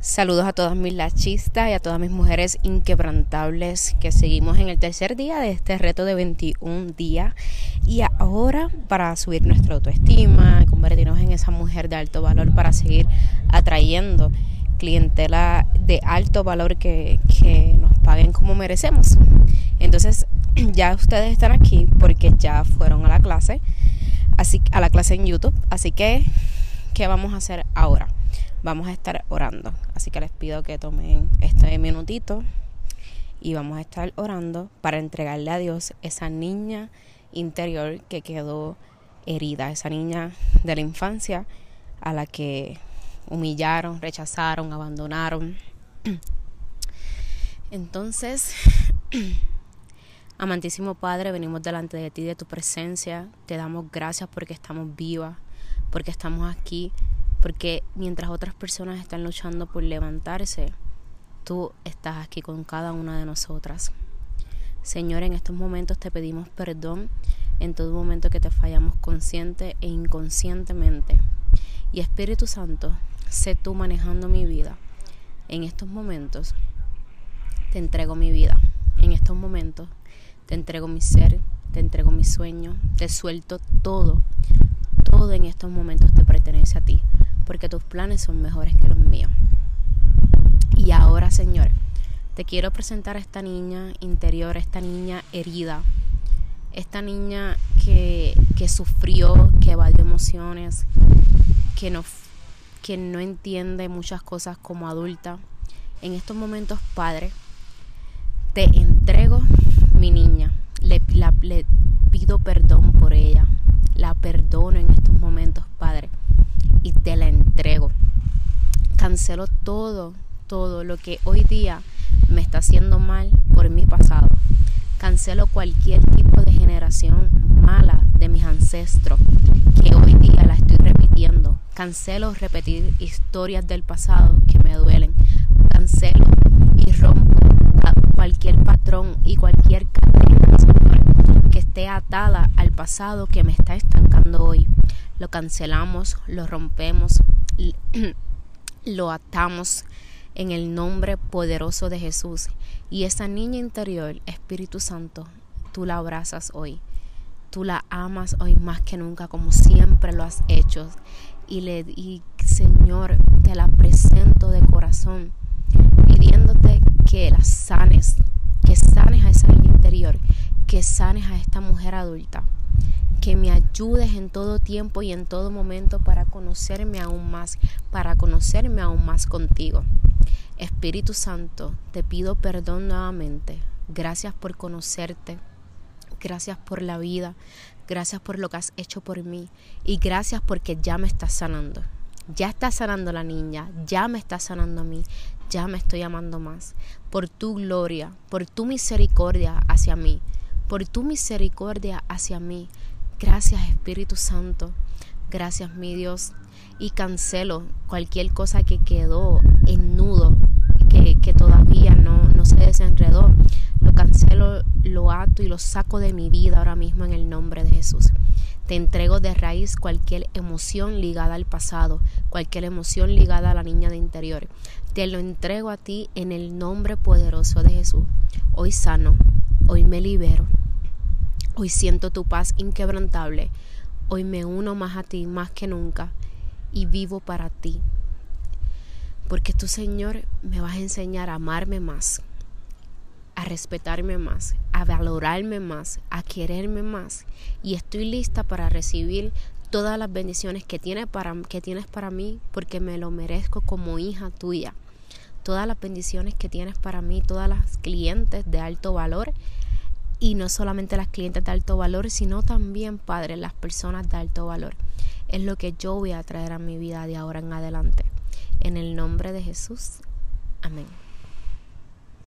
Saludos a todas mis lachistas y a todas mis mujeres inquebrantables que seguimos en el tercer día de este reto de 21 días. Y ahora para subir nuestra autoestima, convertirnos en esa mujer de alto valor para seguir atrayendo clientela de alto valor que, que nos paguen como merecemos. Entonces ya ustedes están aquí porque ya fueron a la clase, así a la clase en YouTube. Así que, ¿qué vamos a hacer ahora? Vamos a estar orando. Así que les pido que tomen este minutito y vamos a estar orando para entregarle a Dios esa niña interior que quedó herida, esa niña de la infancia a la que humillaron, rechazaron, abandonaron. Entonces, amantísimo Padre, venimos delante de ti, de tu presencia. Te damos gracias porque estamos vivas, porque estamos aquí porque mientras otras personas están luchando por levantarse, tú estás aquí con cada una de nosotras. Señor, en estos momentos te pedimos perdón en todo momento que te fallamos consciente e inconscientemente. Y Espíritu Santo, sé tú manejando mi vida. En estos momentos te entrego mi vida. En estos momentos te entrego mi ser, te entrego mi sueño, te suelto todo. En estos momentos te pertenece a ti porque tus planes son mejores que los míos. Y ahora, Señor, te quiero presentar a esta niña interior, esta niña herida, esta niña que, que sufrió, que evadió emociones, que no, que no entiende muchas cosas como adulta. En estos momentos, Padre, te entrego mi niña, le, le pido perdón por ella, la perdono en estos momentos, Padre y te la entrego. Cancelo todo, todo lo que hoy día me está haciendo mal por mi pasado. Cancelo cualquier tipo de generación mala de mis ancestros que hoy día la estoy repitiendo. Cancelo repetir historias del pasado que me duelen. Cancelo y rompo cualquier patrón y cualquier que esté atada al pasado que me está estancando hoy lo cancelamos, lo rompemos, lo atamos en el nombre poderoso de Jesús. Y esa niña interior, Espíritu Santo, tú la abrazas hoy. Tú la amas hoy más que nunca, como siempre lo has hecho. Y, le, y Señor, te la presento de corazón, pidiéndote que la sanes, que sanes a esa niña interior, que sanes a esta mujer adulta que me ayudes en todo tiempo y en todo momento para conocerme aún más, para conocerme aún más contigo. Espíritu Santo, te pido perdón nuevamente. Gracias por conocerte. Gracias por la vida. Gracias por lo que has hecho por mí. Y gracias porque ya me estás sanando. Ya está sanando la niña. Ya me está sanando a mí. Ya me estoy amando más. Por tu gloria. Por tu misericordia hacia mí. Por tu misericordia hacia mí. Gracias Espíritu Santo. Gracias mi Dios. Y cancelo cualquier cosa que quedó en nudo, que, que todavía no, no se desenredó. Lo cancelo, lo ato y lo saco de mi vida ahora mismo en el nombre de Jesús. Te entrego de raíz cualquier emoción ligada al pasado, cualquier emoción ligada a la niña de interior. Te lo entrego a ti en el nombre poderoso de Jesús. Hoy sano, hoy me libero Hoy siento tu paz inquebrantable. Hoy me uno más a ti más que nunca y vivo para ti. Porque tú, Señor, me vas a enseñar a amarme más, a respetarme más, a valorarme más, a quererme más. Y estoy lista para recibir todas las bendiciones que, que tienes para mí porque me lo merezco como hija tuya. Todas las bendiciones que tienes para mí, todas las clientes de alto valor y no solamente las clientes de alto valor, sino también, Padre, las personas de alto valor. Es lo que yo voy a traer a mi vida de ahora en adelante. En el nombre de Jesús. Amén.